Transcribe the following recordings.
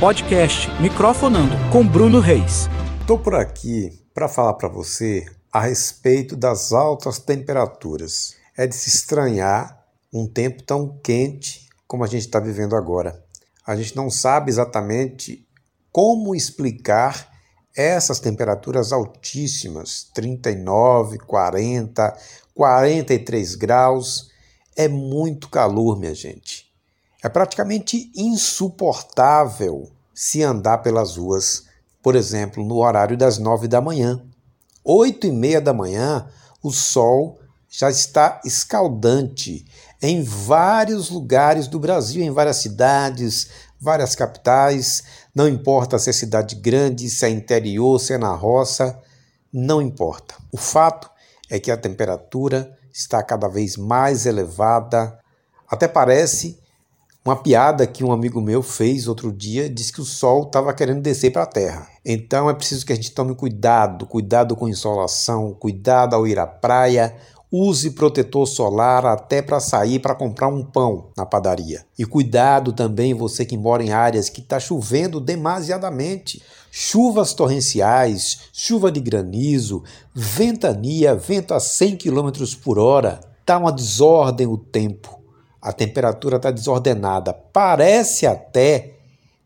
Podcast Microfonando com Bruno Reis. Estou por aqui para falar para você a respeito das altas temperaturas. É de se estranhar um tempo tão quente como a gente está vivendo agora. A gente não sabe exatamente como explicar essas temperaturas altíssimas 39, 40, 43 graus. É muito calor, minha gente. É praticamente insuportável se andar pelas ruas, por exemplo, no horário das nove da manhã. Oito e meia da manhã, o sol já está escaldante em vários lugares do Brasil, em várias cidades, várias capitais. Não importa se é cidade grande, se é interior, se é na roça, não importa. O fato é que a temperatura está cada vez mais elevada. Até parece uma piada que um amigo meu fez outro dia, disse que o sol estava querendo descer para a terra. Então é preciso que a gente tome cuidado, cuidado com insolação, cuidado ao ir à praia, use protetor solar até para sair para comprar um pão na padaria. E cuidado também você que mora em áreas que está chovendo demasiadamente. Chuvas torrenciais, chuva de granizo, ventania, vento a 100 km por hora. Está uma desordem o tempo a temperatura está desordenada. Parece até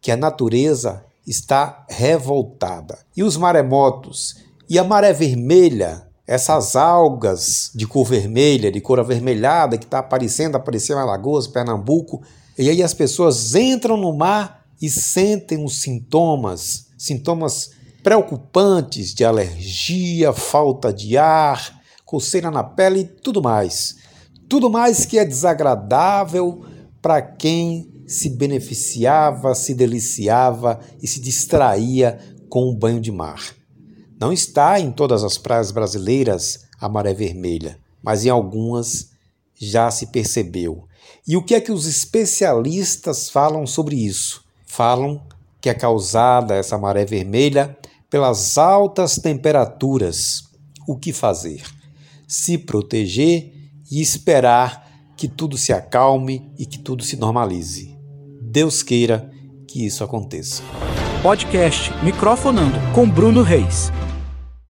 que a natureza está revoltada. E os maremotos? E a maré vermelha, essas algas de cor vermelha, de cor avermelhada que está aparecendo, apareceu em Alagoas, Pernambuco, e aí as pessoas entram no mar e sentem os sintomas, sintomas preocupantes de alergia, falta de ar, coceira na pele e tudo mais tudo mais que é desagradável para quem se beneficiava, se deliciava e se distraía com o banho de mar. Não está em todas as praias brasileiras a maré vermelha, mas em algumas já se percebeu. E o que é que os especialistas falam sobre isso? Falam que é causada essa maré vermelha pelas altas temperaturas. O que fazer? Se proteger e esperar que tudo se acalme e que tudo se normalize. Deus queira que isso aconteça. Podcast Microfonando com Bruno Reis.